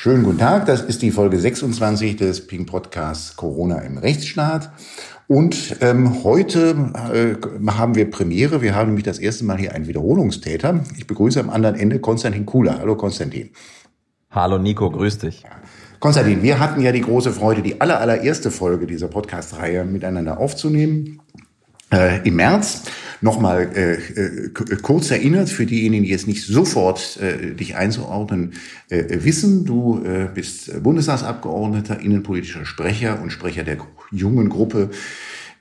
Schönen guten Tag, das ist die Folge 26 des Pink Podcasts Corona im Rechtsstaat. Und ähm, heute äh, haben wir Premiere. Wir haben nämlich das erste Mal hier einen Wiederholungstäter. Ich begrüße am anderen Ende Konstantin Kula. Hallo Konstantin. Hallo Nico, grüß dich. Konstantin, wir hatten ja die große Freude, die aller, allererste Folge dieser Podcast-Reihe miteinander aufzunehmen. Äh, Im März. Nochmal äh, äh, kurz erinnert, für diejenigen, die jetzt nicht sofort äh, dich einzuordnen äh, wissen, du äh, bist Bundestagsabgeordneter, innenpolitischer Sprecher und Sprecher der jungen Gruppe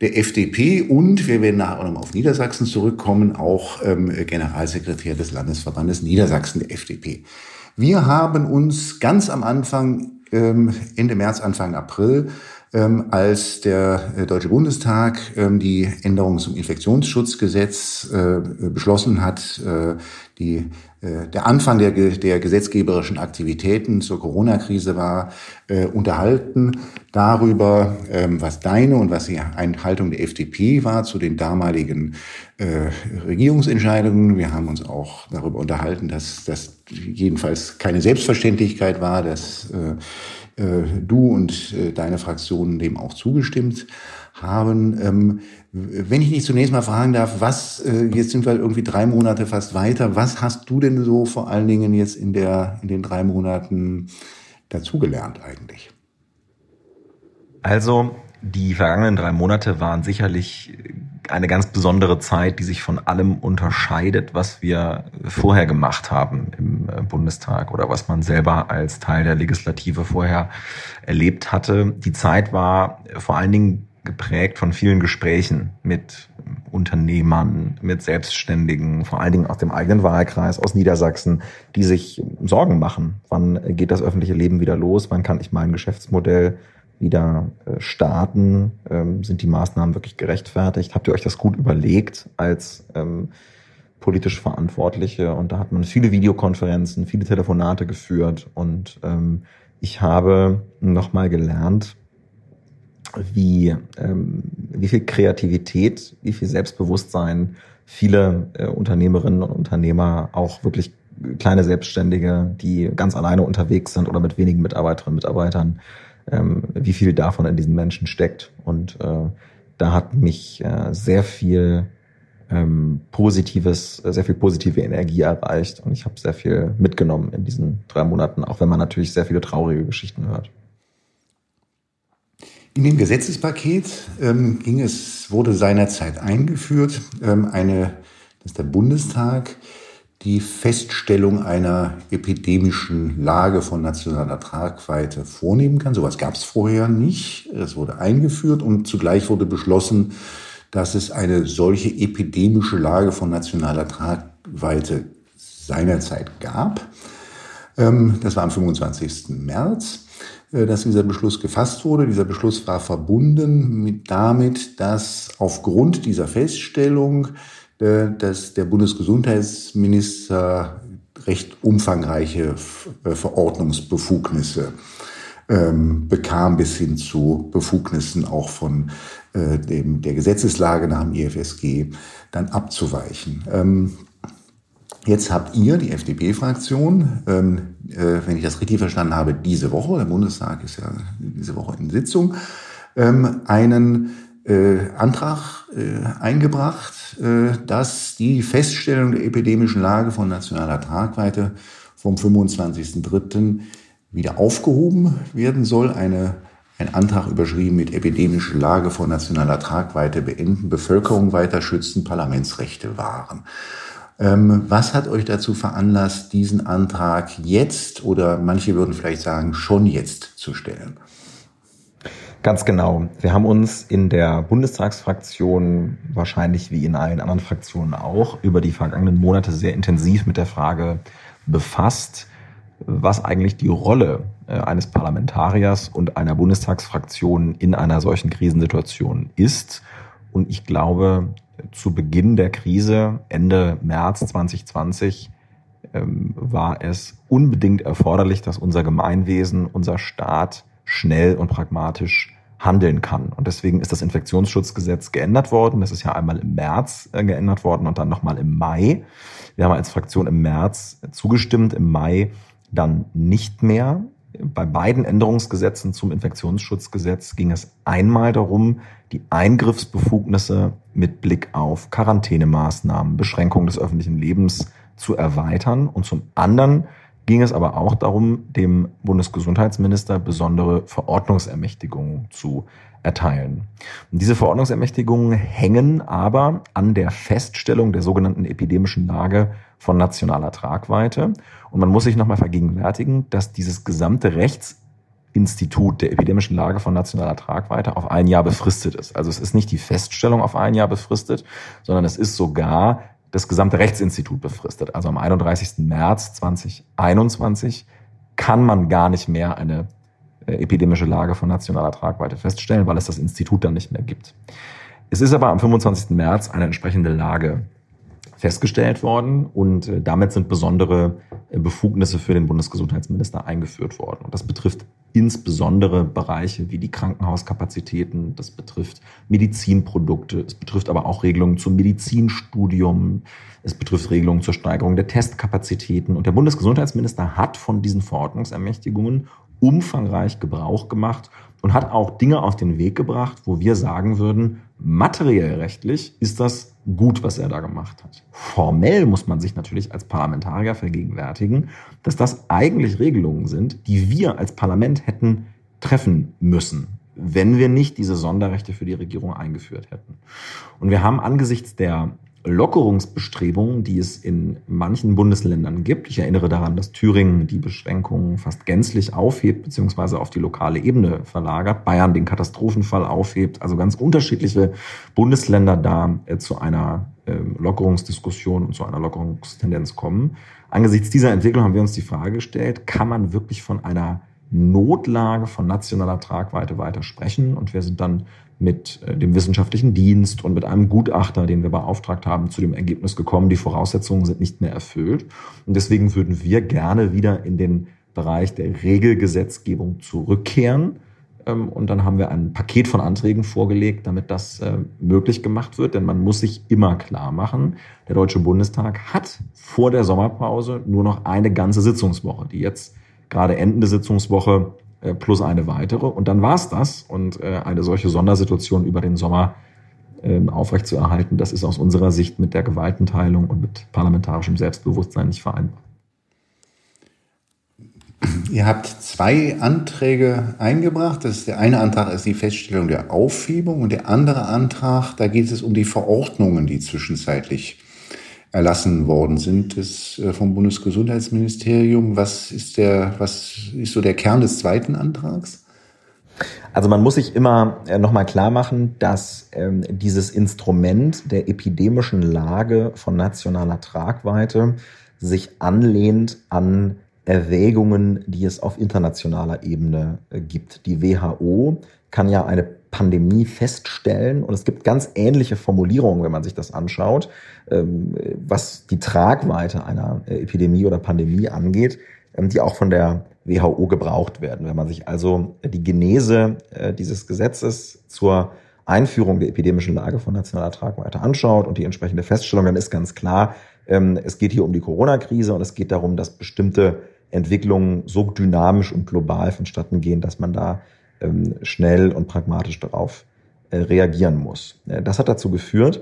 der FDP und wir werden nachher auch nochmal auf Niedersachsen zurückkommen, auch ähm, Generalsekretär des Landesverbandes Niedersachsen der FDP. Wir haben uns ganz am Anfang, ähm, Ende März, Anfang April, ähm, als der äh, Deutsche Bundestag ähm, die Änderung zum Infektionsschutzgesetz äh, beschlossen hat, äh, die, äh, der Anfang der, der gesetzgeberischen Aktivitäten zur Corona-Krise war, äh, unterhalten darüber, ähm, was deine und was die Einhaltung der FDP war zu den damaligen Regierungsentscheidungen. Wir haben uns auch darüber unterhalten, dass das jedenfalls keine Selbstverständlichkeit war, dass du und äh, deine Fraktion dem auch zugestimmt haben. Ähm, wenn ich dich zunächst mal fragen darf, was, äh, jetzt sind wir irgendwie drei Monate fast weiter, was hast du denn so vor allen Dingen jetzt in, der, in den drei Monaten dazugelernt eigentlich? Also, die vergangenen drei Monate waren sicherlich eine ganz besondere Zeit, die sich von allem unterscheidet, was wir vorher gemacht haben im äh, Bundestag oder was man selber als Teil der Legislative vorher erlebt hatte. Die Zeit war vor allen Dingen geprägt von vielen Gesprächen mit Unternehmern, mit Selbstständigen, vor allen Dingen aus dem eigenen Wahlkreis, aus Niedersachsen, die sich Sorgen machen. Wann geht das öffentliche Leben wieder los? Wann kann ich mein Geschäftsmodell wieder äh, starten? Ähm, sind die Maßnahmen wirklich gerechtfertigt? Habt ihr euch das gut überlegt als ähm, politisch Verantwortliche? Und da hat man viele Videokonferenzen, viele Telefonate geführt und ähm, ich habe nochmal gelernt, wie, ähm, wie viel Kreativität, wie viel Selbstbewusstsein viele äh, Unternehmerinnen und Unternehmer, auch wirklich kleine Selbstständige, die ganz alleine unterwegs sind oder mit wenigen Mitarbeiterinnen und Mitarbeitern, ähm, wie viel davon in diesen Menschen steckt. Und äh, da hat mich äh, sehr viel ähm, positives, sehr viel positive Energie erreicht und ich habe sehr viel mitgenommen in diesen drei Monaten, auch wenn man natürlich sehr viele traurige Geschichten hört. In dem Gesetzespaket ähm, ging es, wurde seinerzeit eingeführt, ähm, eine, dass der Bundestag die Feststellung einer epidemischen Lage von nationaler Tragweite vornehmen kann. Sowas gab es vorher nicht. Es wurde eingeführt und zugleich wurde beschlossen, dass es eine solche epidemische Lage von nationaler Tragweite seinerzeit gab. Ähm, das war am 25. März, äh, dass dieser Beschluss gefasst wurde. Dieser Beschluss war verbunden mit damit, dass aufgrund dieser Feststellung dass der Bundesgesundheitsminister recht umfangreiche äh, Verordnungsbefugnisse ähm, bekam bis hin zu Befugnissen auch von äh, dem, der Gesetzeslage nach dem IFSG dann abzuweichen. Ähm, jetzt habt ihr, die FDP-Fraktion, ähm, äh, wenn ich das richtig verstanden habe, diese Woche, der Bundestag ist ja diese Woche in Sitzung, ähm, einen äh, Antrag äh, eingebracht, äh, dass die Feststellung der epidemischen Lage von nationaler Tragweite vom 25.03. wieder aufgehoben werden soll. Eine, ein Antrag überschrieben mit epidemische Lage von nationaler Tragweite beenden, Bevölkerung weiter schützen, Parlamentsrechte wahren. Ähm, was hat euch dazu veranlasst, diesen Antrag jetzt oder manche würden vielleicht sagen schon jetzt zu stellen? Ganz genau. Wir haben uns in der Bundestagsfraktion, wahrscheinlich wie in allen anderen Fraktionen auch, über die vergangenen Monate sehr intensiv mit der Frage befasst, was eigentlich die Rolle äh, eines Parlamentariers und einer Bundestagsfraktion in einer solchen Krisensituation ist. Und ich glaube, zu Beginn der Krise, Ende März 2020, ähm, war es unbedingt erforderlich, dass unser Gemeinwesen, unser Staat schnell und pragmatisch handeln kann. Und deswegen ist das Infektionsschutzgesetz geändert worden. Das ist ja einmal im März äh, geändert worden und dann nochmal im Mai. Wir haben als Fraktion im März zugestimmt, im Mai dann nicht mehr. bei beiden Änderungsgesetzen zum Infektionsschutzgesetz ging es einmal darum, die Eingriffsbefugnisse mit Blick auf Quarantänemaßnahmen, Beschränkung des öffentlichen Lebens zu erweitern. Und zum anderen ging es aber auch darum, dem Bundesgesundheitsminister besondere Verordnungsermächtigungen zu erteilen. Und diese Verordnungsermächtigungen hängen aber an der Feststellung der sogenannten epidemischen Lage von nationaler Tragweite. Und man muss sich nochmal vergegenwärtigen, dass dieses gesamte Rechtsinstitut der epidemischen Lage von nationaler Tragweite auf ein Jahr befristet ist. Also es ist nicht die Feststellung auf ein Jahr befristet, sondern es ist sogar das gesamte Rechtsinstitut befristet. Also am 31. März 2021 kann man gar nicht mehr eine äh, epidemische Lage von nationaler Tragweite feststellen, weil es das Institut dann nicht mehr gibt. Es ist aber am 25. März eine entsprechende Lage festgestellt worden und äh, damit sind besondere äh, Befugnisse für den Bundesgesundheitsminister eingeführt worden. Und das betrifft insbesondere Bereiche wie die Krankenhauskapazitäten, das betrifft Medizinprodukte, es betrifft aber auch Regelungen zum Medizinstudium, es betrifft Regelungen zur Steigerung der Testkapazitäten. Und der Bundesgesundheitsminister hat von diesen Verordnungsermächtigungen umfangreich Gebrauch gemacht und hat auch Dinge auf den Weg gebracht, wo wir sagen würden, materiell rechtlich ist das gut, was er da gemacht hat. Formell muss man sich natürlich als Parlamentarier vergegenwärtigen, dass das eigentlich Regelungen sind, die wir als Parlament hätten treffen müssen, wenn wir nicht diese Sonderrechte für die Regierung eingeführt hätten. Und wir haben angesichts der Lockerungsbestrebungen, die es in manchen Bundesländern gibt. Ich erinnere daran, dass Thüringen die Beschränkungen fast gänzlich aufhebt beziehungsweise auf die lokale Ebene verlagert, Bayern den Katastrophenfall aufhebt, also ganz unterschiedliche Bundesländer da äh, zu einer äh, Lockerungsdiskussion und zu einer Lockerungstendenz kommen. Angesichts dieser Entwicklung haben wir uns die Frage gestellt, kann man wirklich von einer Notlage von nationaler Tragweite weiter sprechen? Und wir sind dann mit äh, dem wissenschaftlichen Dienst und mit einem Gutachter, den wir beauftragt haben, zu dem Ergebnis gekommen, die Voraussetzungen sind nicht mehr erfüllt. Und deswegen würden wir gerne wieder in den Bereich der Regelgesetzgebung zurückkehren. Ähm, und dann haben wir ein Paket von Anträgen vorgelegt, damit das äh, möglich gemacht wird. Denn man muss sich immer klar machen, der Deutsche Bundestag hat vor der Sommerpause nur noch eine ganze Sitzungswoche, die jetzt gerade endende Sitzungswoche äh, plus eine weitere. Und dann war es das. Und äh, eine solche Sondersituation über den Sommer ähm, aufrechtzuerhalten, das ist aus unserer Sicht mit der Gewaltenteilung und mit parlamentarischem Selbstbewusstsein nicht vereinbar. Ihr habt zwei Anträge eingebracht. Das ist der eine Antrag ist die Feststellung der Aufhebung und der andere Antrag, da geht es um die Verordnungen, die zwischenzeitlich erlassen worden sind ist äh, vom Bundesgesundheitsministerium. Was ist der, was ist so der Kern des zweiten Antrags? Also man muss sich immer äh, nochmal klar machen, dass ähm, dieses Instrument der epidemischen Lage von nationaler Tragweite sich anlehnt an Erwägungen, die es auf internationaler Ebene äh, gibt. Die WHO kann ja eine Pandemie feststellen. Und es gibt ganz ähnliche Formulierungen, wenn man sich das anschaut, ähm, was die Tragweite einer äh, Epidemie oder Pandemie angeht, ähm, die auch von der WHO gebraucht werden. Wenn man sich also die Genese äh, dieses Gesetzes zur Einführung der epidemischen Lage von nationaler Tragweite anschaut und die entsprechende Feststellung, dann ist ganz klar, ähm, es geht hier um die Corona-Krise und es geht darum, dass bestimmte Entwicklungen so dynamisch und global vonstatten gehen, dass man da schnell und pragmatisch darauf äh, reagieren muss. Äh, das hat dazu geführt,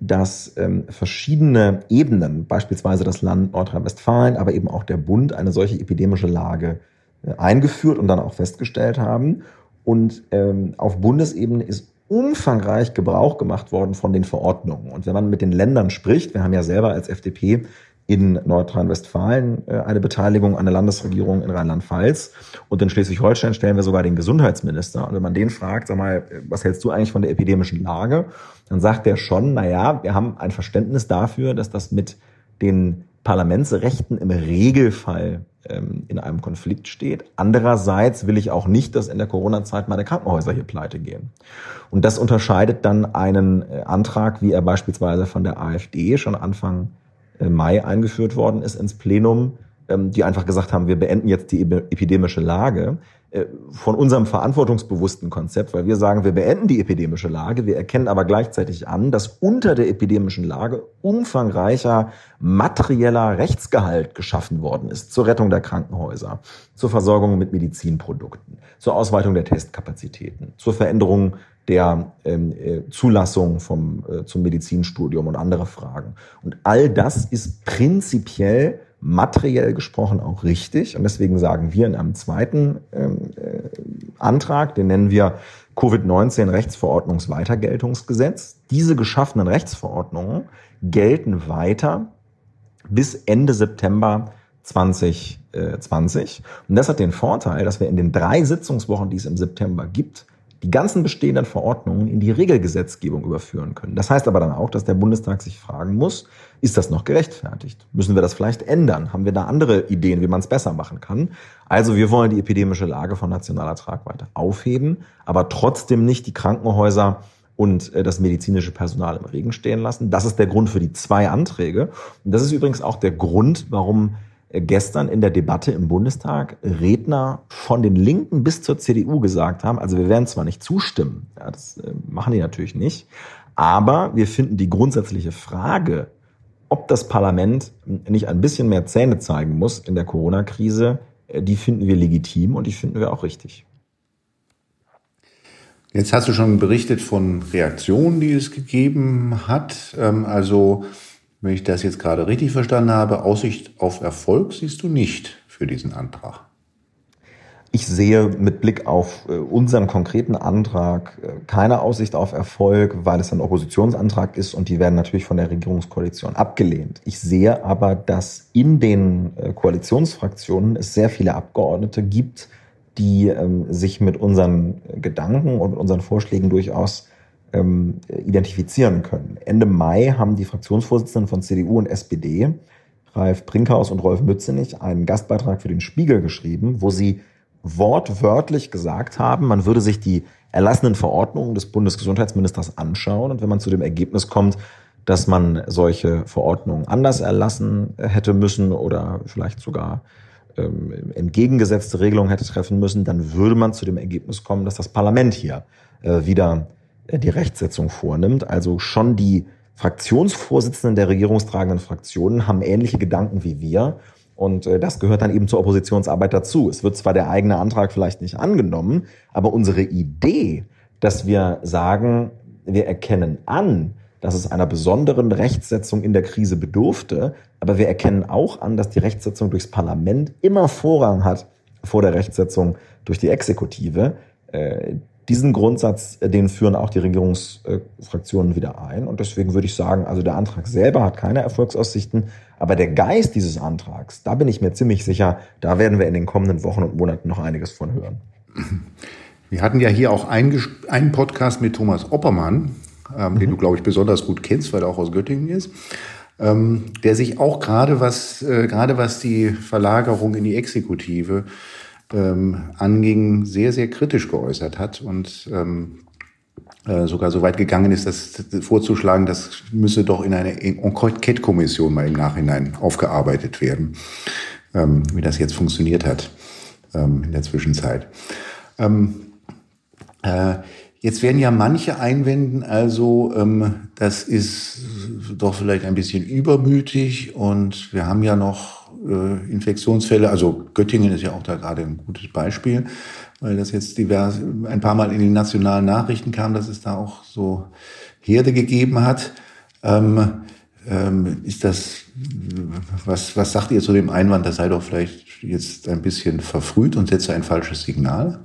dass ähm, verschiedene Ebenen, beispielsweise das Land Nordrhein-Westfalen, aber eben auch der Bund, eine solche epidemische Lage äh, eingeführt und dann auch festgestellt haben. Und ähm, auf Bundesebene ist umfangreich Gebrauch gemacht worden von den Verordnungen. Und wenn man mit den Ländern spricht, wir haben ja selber als FDP in Nordrhein-Westfalen äh, eine Beteiligung an der Landesregierung in Rheinland-Pfalz. Und in Schleswig-Holstein stellen wir sogar den Gesundheitsminister. Und wenn man den fragt, sag mal, was hältst du eigentlich von der epidemischen Lage? Dann sagt er schon, na ja, wir haben ein Verständnis dafür, dass das mit den Parlamentsrechten im Regelfall ähm, in einem Konflikt steht. Andererseits will ich auch nicht, dass in der Corona-Zeit meine Krankenhäuser hier pleite gehen. Und das unterscheidet dann einen äh, Antrag, wie er beispielsweise von der AfD schon Anfang Mai eingeführt worden ist ins Plenum, ähm, die einfach gesagt haben, wir beenden jetzt die epidemische Lage, äh, von unserem verantwortungsbewussten Konzept, weil wir sagen, wir beenden die epidemische Lage, wir erkennen aber gleichzeitig an, dass unter der epidemischen Lage umfangreicher materieller Rechtsgehalt geschaffen worden ist zur Rettung der Krankenhäuser, zur Versorgung mit Medizinprodukten, zur Ausweitung der Testkapazitäten, zur Veränderung der ähm, äh, Zulassung vom, äh, zum Medizinstudium und andere Fragen. Und all das ist prinzipiell materiell gesprochen auch richtig. Und deswegen sagen wir in einem zweiten ähm, äh, Antrag, den nennen wir Covid-19 Rechtsverordnungsweitergeltungsgesetz. Diese geschaffenen Rechtsverordnungen gelten weiter bis Ende September 2020. Und das hat den Vorteil, dass wir in den drei Sitzungswochen, die es im September gibt, die ganzen bestehenden Verordnungen in die Regelgesetzgebung überführen können. Das heißt aber dann auch, dass der Bundestag sich fragen muss, ist das noch gerechtfertigt? Müssen wir das vielleicht ändern? Haben wir da andere Ideen, wie man es besser machen kann? Also wir wollen die epidemische Lage von nationaler Tragweite aufheben, aber trotzdem nicht die Krankenhäuser und äh, das medizinische Personal im Regen stehen lassen. Das ist der Grund für die zwei Anträge. Und das ist übrigens auch der Grund, warum gestern in der Debatte im Bundestag Redner von den Linken bis zur CDU gesagt haben, also wir werden zwar nicht zustimmen, ja, das äh, machen die natürlich nicht, aber wir finden die grundsätzliche Frage, ob das Parlament nicht ein bisschen mehr Zähne zeigen muss in der Corona-Krise, äh, die finden wir legitim und die finden wir auch richtig. Jetzt hast du schon berichtet von Reaktionen, die es gegeben hat. Ähm, also wenn ich das jetzt gerade richtig verstanden habe, Aussicht auf Erfolg siehst du nicht für diesen Antrag. Ich sehe mit Blick auf äh, unseren konkreten Antrag äh, keine Aussicht auf Erfolg, weil es ein Oppositionsantrag ist und die werden natürlich von der Regierungskoalition abgelehnt. Ich sehe aber, dass in den äh, Koalitionsfraktionen es sehr viele Abgeordnete gibt, die ähm, sich mit unseren Gedanken und unseren Vorschlägen durchaus ähm, identifizieren können. Ende Mai haben die Fraktionsvorsitzenden von CDU und SPD, Ralf Brinkhaus und Rolf Mützenich, einen Gastbeitrag für den Spiegel geschrieben, wo sie wortwörtlich gesagt haben, man würde sich die erlassenen Verordnungen des Bundesgesundheitsministers anschauen und wenn man zu dem Ergebnis kommt, dass man solche Verordnungen anders erlassen hätte müssen oder vielleicht sogar ähm, entgegengesetzte Regelungen hätte treffen müssen, dann würde man zu dem Ergebnis kommen, dass das Parlament hier äh, wieder die Rechtsetzung vornimmt. Also schon die Fraktionsvorsitzenden der regierungstragenden Fraktionen haben ähnliche Gedanken wie wir. Und äh, das gehört dann eben zur Oppositionsarbeit dazu. Es wird zwar der eigene Antrag vielleicht nicht angenommen, aber unsere Idee, dass wir sagen, wir erkennen an, dass es einer besonderen Rechtsetzung in der Krise bedurfte, aber wir erkennen auch an, dass die Rechtsetzung durchs Parlament immer Vorrang hat vor der Rechtsetzung durch die Exekutive. Diesen Grundsatz, äh, den führen auch die Regierungsfraktionen wieder ein. Und deswegen würde ich sagen, also der Antrag selber hat keine Erfolgsaussichten, aber der Geist dieses Antrags, da bin ich mir ziemlich sicher, da werden wir in den kommenden Wochen und Monaten noch einiges von hören. Wir hatten ja hier auch einen Podcast mit Thomas Oppermann, ähm, mhm. den du, glaube ich, besonders gut kennst, weil er auch aus Göttingen ist. Ähm, der sich auch gerade was, äh, gerade was die Verlagerung in die Exekutive ähm, anging, sehr, sehr kritisch geäußert hat und ähm, äh, sogar so weit gegangen ist, das vorzuschlagen, das müsse doch in eine Enquete-Kommission mal im Nachhinein aufgearbeitet werden, ähm, wie das jetzt funktioniert hat ähm, in der Zwischenzeit. Ähm, äh, Jetzt werden ja manche einwenden, also ähm, das ist doch vielleicht ein bisschen übermütig und wir haben ja noch äh, Infektionsfälle. Also Göttingen ist ja auch da gerade ein gutes Beispiel, weil das jetzt divers, ein paar Mal in den nationalen Nachrichten kam, dass es da auch so Herde gegeben hat. Ähm, ähm, ist das, was, was sagt ihr zu dem Einwand, das sei doch vielleicht jetzt ein bisschen verfrüht und setze ein falsches Signal?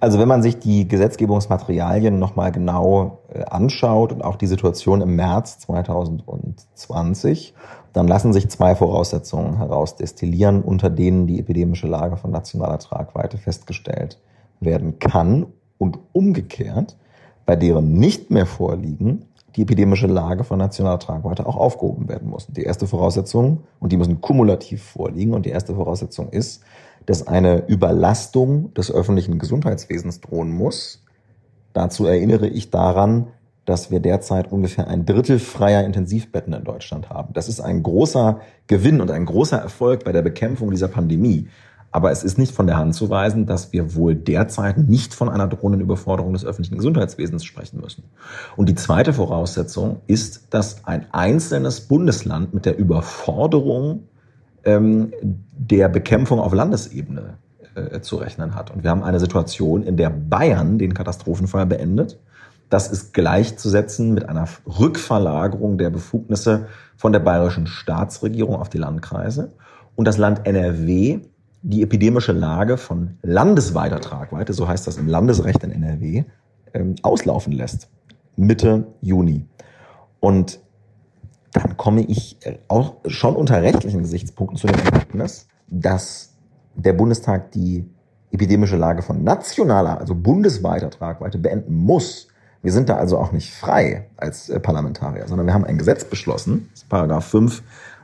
Also wenn man sich die Gesetzgebungsmaterialien nochmal genau äh, anschaut und auch die Situation im März 2020, dann lassen sich zwei Voraussetzungen herausdestillieren, unter denen die epidemische Lage von nationaler Tragweite festgestellt werden kann und umgekehrt, bei deren nicht mehr vorliegen, die epidemische Lage von nationaler Tragweite auch aufgehoben werden muss. Die erste Voraussetzung, und die müssen kumulativ vorliegen, und die erste Voraussetzung ist, dass eine Überlastung des öffentlichen Gesundheitswesens drohen muss. Dazu erinnere ich daran, dass wir derzeit ungefähr ein Drittel freier Intensivbetten in Deutschland haben. Das ist ein großer Gewinn und ein großer Erfolg bei der Bekämpfung dieser Pandemie. Aber es ist nicht von der Hand zu weisen, dass wir wohl derzeit nicht von einer drohenden Überforderung des öffentlichen Gesundheitswesens sprechen müssen. Und die zweite Voraussetzung ist, dass ein einzelnes Bundesland mit der Überforderung ähm, der Bekämpfung auf Landesebene äh, zu rechnen hat. Und wir haben eine Situation, in der Bayern den Katastrophenfall beendet. Das ist gleichzusetzen mit einer Rückverlagerung der Befugnisse von der bayerischen Staatsregierung auf die Landkreise. Und das Land NRW die epidemische Lage von landesweiter Tragweite, so heißt das im Landesrecht in NRW, ähm, auslaufen lässt. Mitte Juni. Und dann komme ich äh, auch schon unter rechtlichen Gesichtspunkten zu dem Ergebnis, dass der Bundestag die epidemische Lage von nationaler, also bundesweiter Tragweite beenden muss. Wir sind da also auch nicht frei als äh, Parlamentarier, sondern wir haben ein Gesetz beschlossen, das Paragraph 5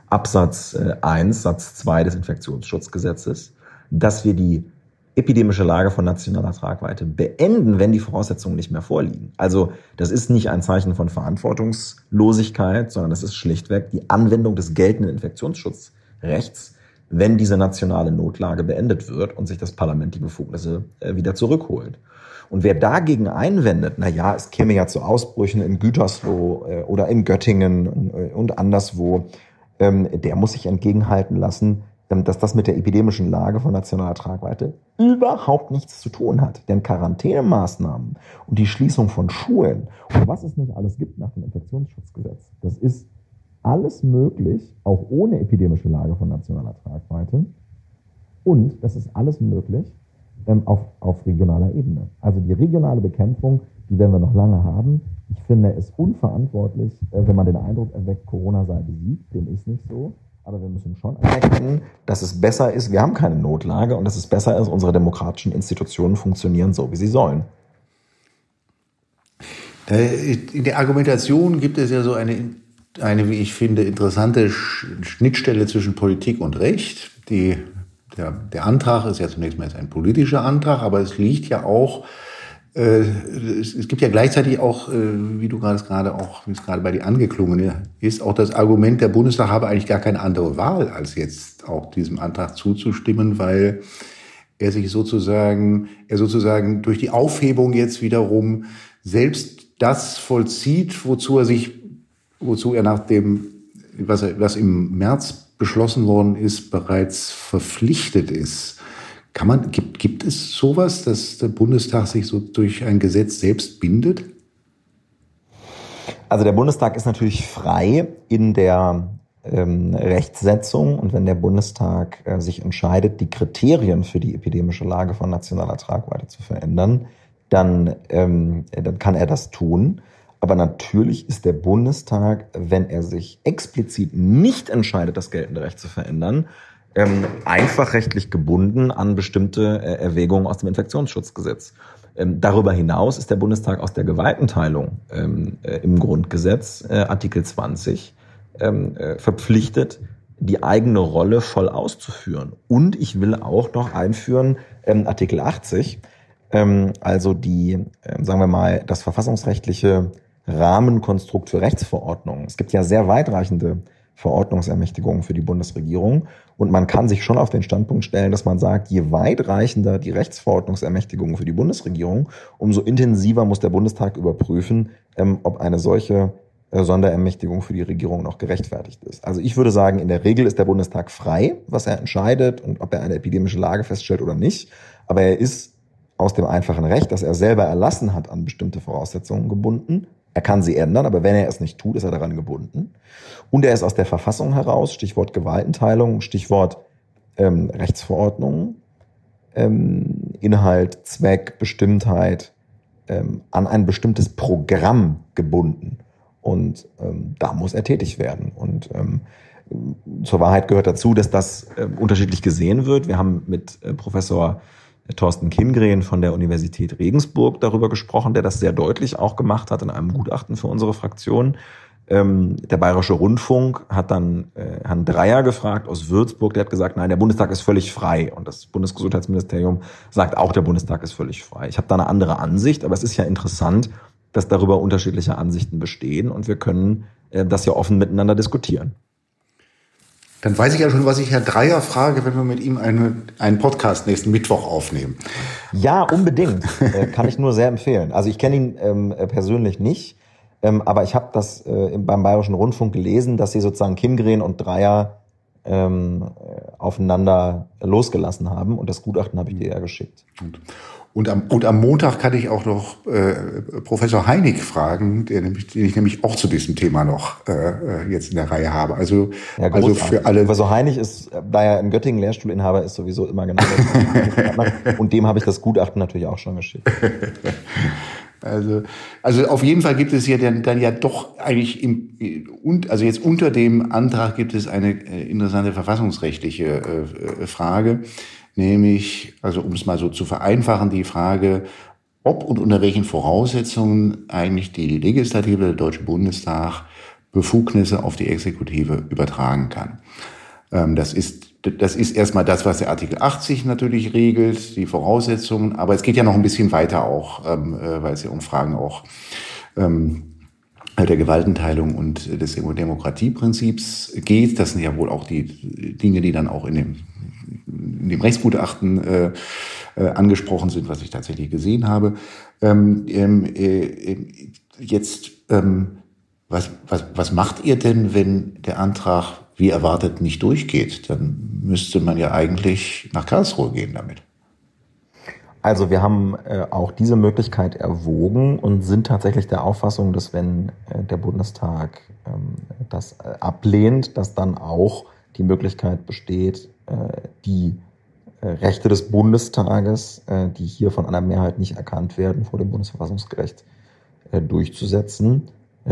Absatz 1 äh, Satz 2 des Infektionsschutzgesetzes, dass wir die epidemische Lage von nationaler Tragweite beenden, wenn die Voraussetzungen nicht mehr vorliegen. Also das ist nicht ein Zeichen von Verantwortungslosigkeit, sondern das ist schlichtweg die Anwendung des geltenden Infektionsschutzrechts, wenn diese nationale Notlage beendet wird und sich das Parlament die Befugnisse äh, wieder zurückholt. Und wer dagegen einwendet, na ja, es käme ja zu Ausbrüchen in Gütersloh äh, oder in Göttingen und anderswo, ähm, der muss sich entgegenhalten lassen, dass das mit der epidemischen Lage von nationaler Tragweite überhaupt nichts zu tun hat. Denn Quarantänemaßnahmen und die Schließung von Schulen und was es nicht alles gibt nach dem Infektionsschutzgesetz, das ist alles möglich, auch ohne epidemische Lage von nationaler Tragweite. Und das ist alles möglich ähm, auf, auf regionaler Ebene. Also die regionale Bekämpfung, die werden wir noch lange haben. Ich finde es unverantwortlich, äh, wenn man den Eindruck erweckt, Corona sei besiegt. Dem ist nicht so. Aber wir müssen schon erkennen, dass es besser ist, wir haben keine Notlage und dass es besser ist, unsere demokratischen Institutionen funktionieren so, wie sie sollen. In der Argumentation gibt es ja so eine, eine wie ich finde, interessante Schnittstelle zwischen Politik und Recht. Die, der, der Antrag ist ja zunächst mal ein politischer Antrag, aber es liegt ja auch es, es, gibt ja gleichzeitig auch, äh, wie du gerade gerade auch, wie es gerade bei dir angeklungen ist, auch das Argument, der Bundestag habe eigentlich gar keine andere Wahl, als jetzt auch diesem Antrag zuzustimmen, weil er sich sozusagen, er sozusagen durch die Aufhebung jetzt wiederum selbst das vollzieht, wozu er sich, wozu er nach dem, was, er, was im März beschlossen worden ist, bereits verpflichtet ist. Kann man, gibt, gibt es sowas, dass der Bundestag sich so durch ein Gesetz selbst bindet? Also der Bundestag ist natürlich frei in der ähm, Rechtssetzung und wenn der Bundestag äh, sich entscheidet, die Kriterien für die epidemische Lage von nationaler Tragweite zu verändern, dann, ähm, dann kann er das tun. Aber natürlich ist der Bundestag, wenn er sich explizit nicht entscheidet, das geltende Recht zu verändern, ähm, einfach rechtlich gebunden an bestimmte äh, Erwägungen aus dem Infektionsschutzgesetz. Ähm, darüber hinaus ist der Bundestag aus der Gewaltenteilung ähm, äh, im Grundgesetz, äh, Artikel 20, ähm, äh, verpflichtet, die eigene Rolle voll auszuführen. Und ich will auch noch einführen, ähm, Artikel 80, ähm, also die, sagen wir mal, das verfassungsrechtliche Rahmenkonstrukt für Rechtsverordnungen. Es gibt ja sehr weitreichende Verordnungsermächtigungen für die Bundesregierung. Und man kann sich schon auf den Standpunkt stellen, dass man sagt, je weitreichender die Rechtsverordnungsermächtigungen für die Bundesregierung, umso intensiver muss der Bundestag überprüfen, ähm, ob eine solche äh, Sonderermächtigung für die Regierung noch gerechtfertigt ist. Also ich würde sagen, in der Regel ist der Bundestag frei, was er entscheidet und ob er eine epidemische Lage feststellt oder nicht. Aber er ist aus dem einfachen Recht, das er selber erlassen hat, an bestimmte Voraussetzungen gebunden. Er kann sie ändern, aber wenn er es nicht tut, ist er daran gebunden. Und er ist aus der Verfassung heraus, Stichwort Gewaltenteilung, Stichwort ähm, Rechtsverordnungen, ähm, Inhalt, Zweck, Bestimmtheit, ähm, an ein bestimmtes Programm gebunden. Und ähm, da muss er tätig werden. Und ähm, zur Wahrheit gehört dazu, dass das äh, unterschiedlich gesehen wird. Wir haben mit äh, Professor Thorsten Kindgren von der Universität Regensburg darüber gesprochen, der das sehr deutlich auch gemacht hat in einem Gutachten für unsere Fraktion. Ähm, der Bayerische Rundfunk hat dann äh, Herrn Dreier gefragt aus Würzburg, der hat gesagt, nein, der Bundestag ist völlig frei. Und das Bundesgesundheitsministerium sagt auch, der Bundestag ist völlig frei. Ich habe da eine andere Ansicht, aber es ist ja interessant, dass darüber unterschiedliche Ansichten bestehen und wir können äh, das ja offen miteinander diskutieren. Dann weiß ich ja schon, was ich Herr Dreier frage, wenn wir mit ihm eine, einen Podcast nächsten Mittwoch aufnehmen. Ja, unbedingt. äh, kann ich nur sehr empfehlen. Also ich kenne ihn ähm, äh, persönlich nicht, ähm, aber ich habe das äh, beim Bayerischen Rundfunk gelesen, dass sie sozusagen Kimgren und Dreier ähm, aufeinander losgelassen haben und das Gutachten habe ich dir ja geschickt. Und, und, am, und am Montag kann ich auch noch äh, Professor Heinig fragen, der nämlich, den ich nämlich auch zu diesem Thema noch äh, jetzt in der Reihe habe. Also, ja, also für alle. Professor Heinig ist, da er in Göttingen Lehrstuhlinhaber ist, sowieso immer genau und dem habe ich das Gutachten natürlich auch schon geschickt. Also, also auf jeden Fall gibt es ja dann, dann ja doch eigentlich im, und, also jetzt unter dem Antrag gibt es eine äh, interessante verfassungsrechtliche äh, äh, Frage, nämlich, also um es mal so zu vereinfachen, die Frage, ob und unter welchen Voraussetzungen eigentlich die Legislative, der Deutsche Bundestag, Befugnisse auf die Exekutive übertragen kann. Ähm, das ist das ist erstmal das, was der Artikel 80 natürlich regelt, die Voraussetzungen. Aber es geht ja noch ein bisschen weiter auch, ähm, äh, weil es ja um Fragen auch ähm, der Gewaltenteilung und des Demokratieprinzips geht. Das sind ja wohl auch die Dinge, die dann auch in dem, in dem Rechtsgutachten äh, äh, angesprochen sind, was ich tatsächlich gesehen habe. Ähm, ähm äh, jetzt, ähm, was, was, was macht ihr denn, wenn der Antrag wie erwartet nicht durchgeht, dann müsste man ja eigentlich nach Karlsruhe gehen damit. Also wir haben äh, auch diese Möglichkeit erwogen und sind tatsächlich der Auffassung, dass wenn äh, der Bundestag ähm, das äh, ablehnt, dass dann auch die Möglichkeit besteht, äh, die äh, Rechte des Bundestages, äh, die hier von einer Mehrheit nicht erkannt werden, vor dem Bundesverfassungsgericht durchzusetzen,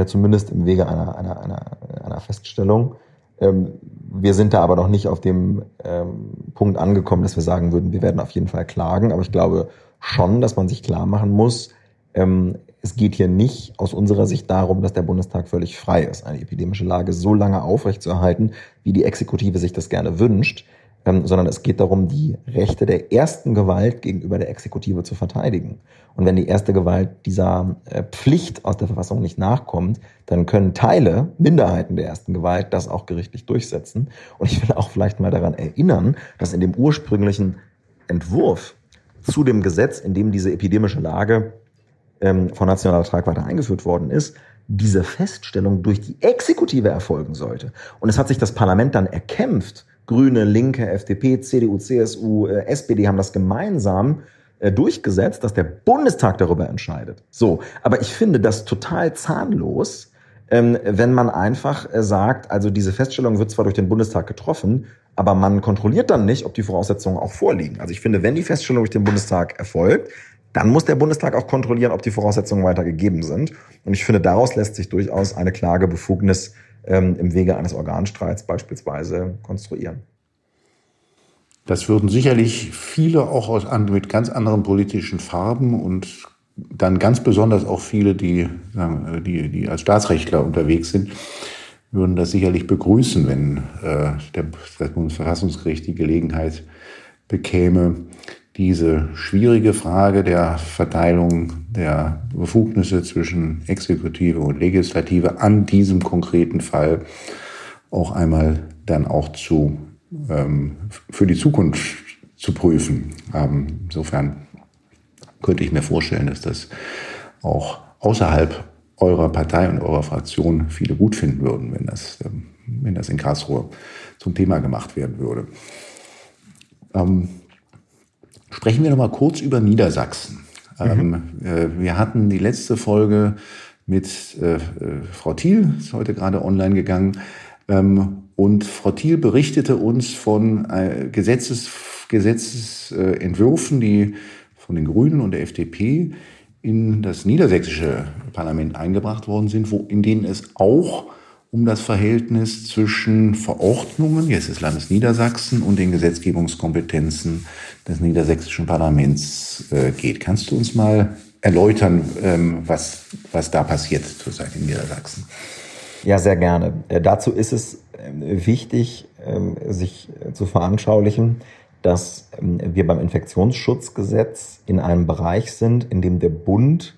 zumindest im Wege einer, einer, einer, einer Feststellung. Ähm, wir sind da aber noch nicht auf dem ähm, Punkt angekommen, dass wir sagen würden, wir werden auf jeden Fall klagen. Aber ich glaube schon, dass man sich klar machen muss, ähm, es geht hier nicht aus unserer Sicht darum, dass der Bundestag völlig frei ist, eine epidemische Lage so lange aufrechtzuerhalten, wie die Exekutive sich das gerne wünscht ähm, sondern es geht darum, die Rechte der ersten Gewalt gegenüber der Exekutive zu verteidigen. Und wenn die erste Gewalt dieser äh, Pflicht aus der Verfassung nicht nachkommt, dann können Teile, Minderheiten der ersten Gewalt das auch gerichtlich durchsetzen. Und ich will auch vielleicht mal daran erinnern, dass in dem ursprünglichen Entwurf zu dem Gesetz, in dem diese epidemische Lage ähm, von nationaler Tragweite eingeführt worden ist, diese Feststellung durch die Exekutive erfolgen sollte. Und es hat sich das Parlament dann erkämpft, Grüne, Linke, FDP, CDU, CSU, äh, SPD haben das gemeinsam äh, durchgesetzt, dass der Bundestag darüber entscheidet. So, aber ich finde das total zahnlos, ähm, wenn man einfach äh, sagt, also diese Feststellung wird zwar durch den Bundestag getroffen, aber man kontrolliert dann nicht, ob die Voraussetzungen auch vorliegen. Also ich finde, wenn die Feststellung durch den Bundestag erfolgt, dann muss der Bundestag auch kontrollieren, ob die Voraussetzungen weiter gegeben sind. Und ich finde, daraus lässt sich durchaus eine Klagebefugnis ähm, im Wege eines Organstreits beispielsweise konstruieren. Das würden sicherlich viele auch aus, mit ganz anderen politischen Farben und dann ganz besonders auch viele, die, die, die als Staatsrechtler unterwegs sind, würden das sicherlich begrüßen, wenn äh, der, das Bundesverfassungsgericht die Gelegenheit bekäme, diese schwierige Frage der Verteilung der Befugnisse zwischen Exekutive und Legislative an diesem konkreten Fall auch einmal dann auch zu, ähm, für die Zukunft zu prüfen. Ähm, insofern könnte ich mir vorstellen, dass das auch außerhalb eurer Partei und eurer Fraktion viele gut finden würden, wenn das, ähm, wenn das in Karlsruhe zum Thema gemacht werden würde. Ähm, Sprechen wir noch mal kurz über Niedersachsen. Mhm. Ähm, äh, wir hatten die letzte Folge mit äh, äh, Frau Thiel, ist heute gerade online gegangen. Ähm, und Frau Thiel berichtete uns von äh, Gesetzes, Gesetzesentwürfen, die von den Grünen und der FDP in das niedersächsische Parlament eingebracht worden sind, wo, in denen es auch um das Verhältnis zwischen Verordnungen, jetzt des Landes Niedersachsen, und den Gesetzgebungskompetenzen des niedersächsischen Parlaments äh, geht. Kannst du uns mal erläutern, ähm, was, was da passiert zurzeit in Niedersachsen? Ja, sehr gerne. Äh, dazu ist es äh, wichtig, ähm, sich zu veranschaulichen, dass ähm, wir beim Infektionsschutzgesetz in einem Bereich sind, in dem der Bund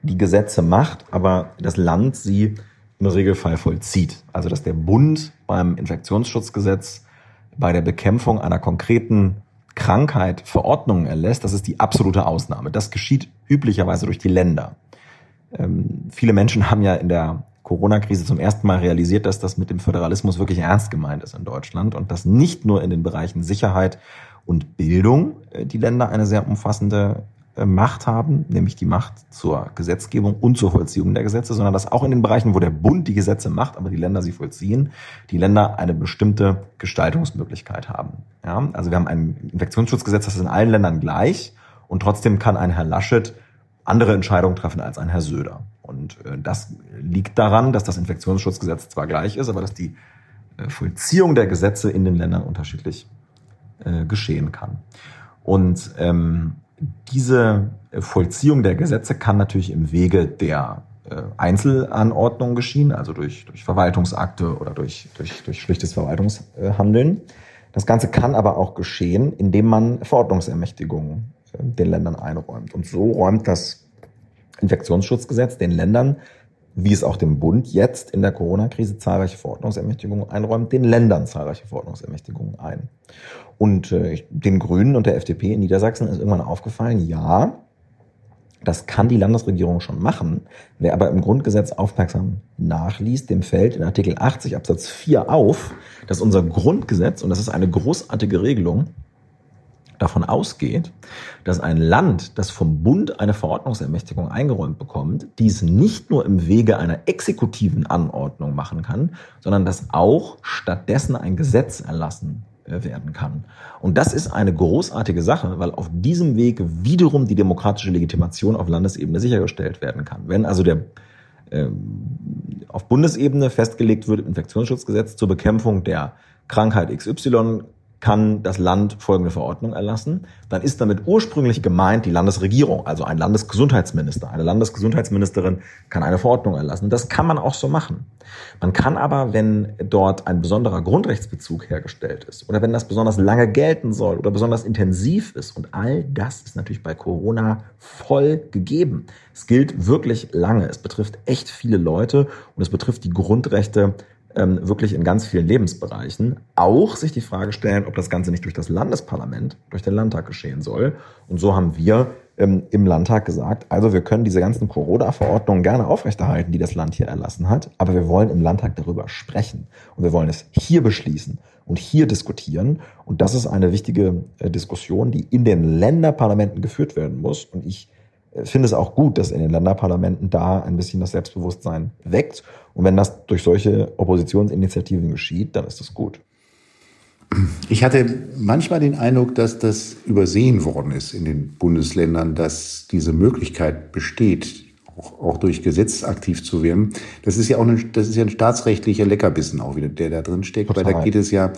die Gesetze macht, aber das Land sie im Regelfall vollzieht. Also dass der Bund beim Infektionsschutzgesetz bei der Bekämpfung einer konkreten Krankheit Verordnungen erlässt, das ist die absolute Ausnahme. Das geschieht üblicherweise durch die Länder. Ähm, viele Menschen haben ja in der Corona-Krise zum ersten Mal realisiert, dass das mit dem Föderalismus wirklich ernst gemeint ist in Deutschland und dass nicht nur in den Bereichen Sicherheit und Bildung äh, die Länder eine sehr umfassende Macht haben, nämlich die Macht zur Gesetzgebung und zur Vollziehung der Gesetze, sondern dass auch in den Bereichen, wo der Bund die Gesetze macht, aber die Länder sie vollziehen, die Länder eine bestimmte Gestaltungsmöglichkeit haben. Ja, also wir haben ein Infektionsschutzgesetz, das ist in allen Ländern gleich und trotzdem kann ein Herr Laschet andere Entscheidungen treffen als ein Herr Söder. Und äh, das liegt daran, dass das Infektionsschutzgesetz zwar gleich ist, aber dass die äh, Vollziehung der Gesetze in den Ländern unterschiedlich äh, geschehen kann. Und ähm, diese Vollziehung der Gesetze kann natürlich im Wege der äh, Einzelanordnung geschehen, also durch, durch Verwaltungsakte oder durch, durch, durch schlichtes Verwaltungshandeln. Das Ganze kann aber auch geschehen, indem man Verordnungsermächtigungen äh, den Ländern einräumt. Und so räumt das Infektionsschutzgesetz den Ländern, wie es auch dem Bund jetzt in der Corona-Krise zahlreiche Verordnungsermächtigungen einräumt, den Ländern zahlreiche Verordnungsermächtigungen ein. Und äh, den Grünen und der FDP in Niedersachsen ist irgendwann aufgefallen, ja, das kann die Landesregierung schon machen. Wer aber im Grundgesetz aufmerksam nachliest, dem fällt in Artikel 80 Absatz 4 auf, dass unser Grundgesetz, und das ist eine großartige Regelung, davon ausgeht, dass ein Land, das vom Bund eine Verordnungsermächtigung eingeräumt bekommt, dies nicht nur im Wege einer exekutiven Anordnung machen kann, sondern dass auch stattdessen ein Gesetz erlassen äh, werden kann. Und das ist eine großartige Sache, weil auf diesem Weg wiederum die demokratische Legitimation auf Landesebene sichergestellt werden kann. Wenn also der äh, auf Bundesebene festgelegt wird Infektionsschutzgesetz zur Bekämpfung der Krankheit XY kann das Land folgende Verordnung erlassen. Dann ist damit ursprünglich gemeint die Landesregierung, also ein Landesgesundheitsminister. Eine Landesgesundheitsministerin kann eine Verordnung erlassen. Das kann man auch so machen. Man kann aber, wenn dort ein besonderer Grundrechtsbezug hergestellt ist oder wenn das besonders lange gelten soll oder besonders intensiv ist und all das ist natürlich bei Corona voll gegeben. Es gilt wirklich lange. Es betrifft echt viele Leute und es betrifft die Grundrechte ähm, wirklich in ganz vielen Lebensbereichen auch sich die Frage stellen, ob das Ganze nicht durch das Landesparlament, durch den Landtag geschehen soll. Und so haben wir ähm, im Landtag gesagt, also wir können diese ganzen Corona-Verordnungen gerne aufrechterhalten, die das Land hier erlassen hat, aber wir wollen im Landtag darüber sprechen und wir wollen es hier beschließen und hier diskutieren. Und das ist eine wichtige äh, Diskussion, die in den Länderparlamenten geführt werden muss. Und ich finde es auch gut, dass in den Länderparlamenten da ein bisschen das Selbstbewusstsein weckt. Und wenn das durch solche Oppositionsinitiativen geschieht, dann ist das gut. Ich hatte manchmal den Eindruck, dass das übersehen worden ist in den Bundesländern, dass diese Möglichkeit besteht, auch, auch durch Gesetz aktiv zu werden. Das ist ja auch ein, das ist ja ein staatsrechtlicher Leckerbissen auch wieder, der da drin steckt, Total. weil da geht es ja,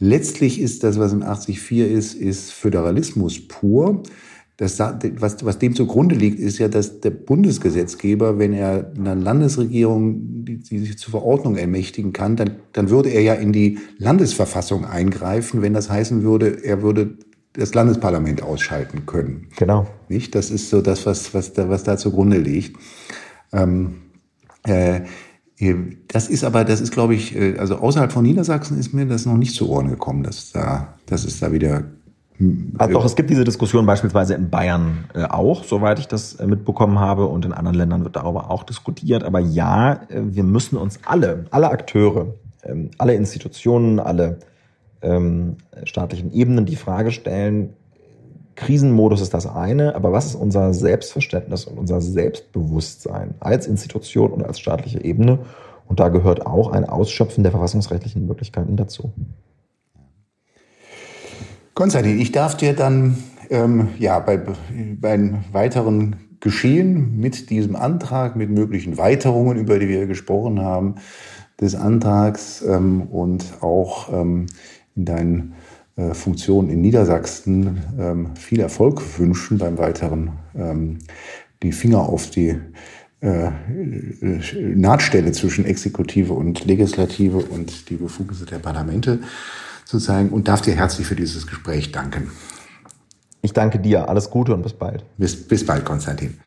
letztlich ist das, was in 84 ist, ist Föderalismus pur. Das, was, was dem zugrunde liegt, ist ja, dass der Bundesgesetzgeber, wenn er einer Landesregierung, die, die sich zur Verordnung ermächtigen kann, dann, dann würde er ja in die Landesverfassung eingreifen, wenn das heißen würde, er würde das Landesparlament ausschalten können. Genau. Nicht? Das ist so das, was, was, da, was da zugrunde liegt. Ähm, äh, das ist aber, das ist, glaube ich, äh, also außerhalb von Niedersachsen ist mir das noch nicht zu Ohren gekommen, dass da, dass es da wieder also doch, es gibt diese Diskussion beispielsweise in Bayern äh, auch, soweit ich das äh, mitbekommen habe, und in anderen Ländern wird darüber auch diskutiert. Aber ja, äh, wir müssen uns alle, alle Akteure, ähm, alle Institutionen, alle ähm, staatlichen Ebenen die Frage stellen, Krisenmodus ist das eine, aber was ist unser Selbstverständnis und unser Selbstbewusstsein als Institution und als staatliche Ebene? Und da gehört auch ein Ausschöpfen der verfassungsrechtlichen Möglichkeiten dazu. Konstantin, ich darf dir dann ähm, ja, bei, bei weiteren Geschehen mit diesem Antrag, mit möglichen Weiterungen, über die wir gesprochen haben, des Antrags ähm, und auch ähm, in deinen äh, Funktionen in Niedersachsen ähm, viel Erfolg wünschen beim weiteren ähm, die Finger auf die äh, Nahtstelle zwischen Exekutive und Legislative und die Befugnisse der Parlamente sozusagen und darf dir herzlich für dieses Gespräch danken. Ich danke dir. Alles Gute und bis bald. Bis, bis bald, Konstantin.